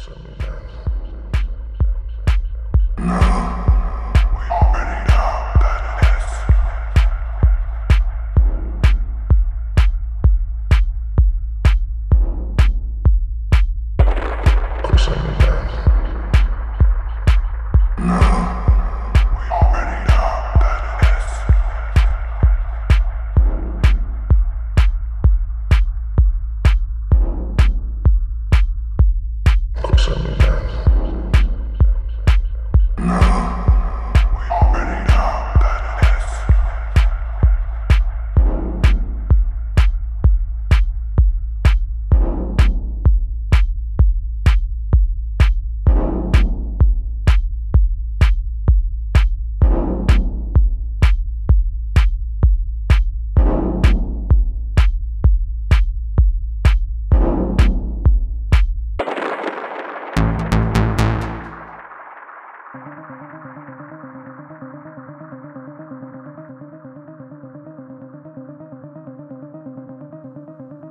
from me now. Now.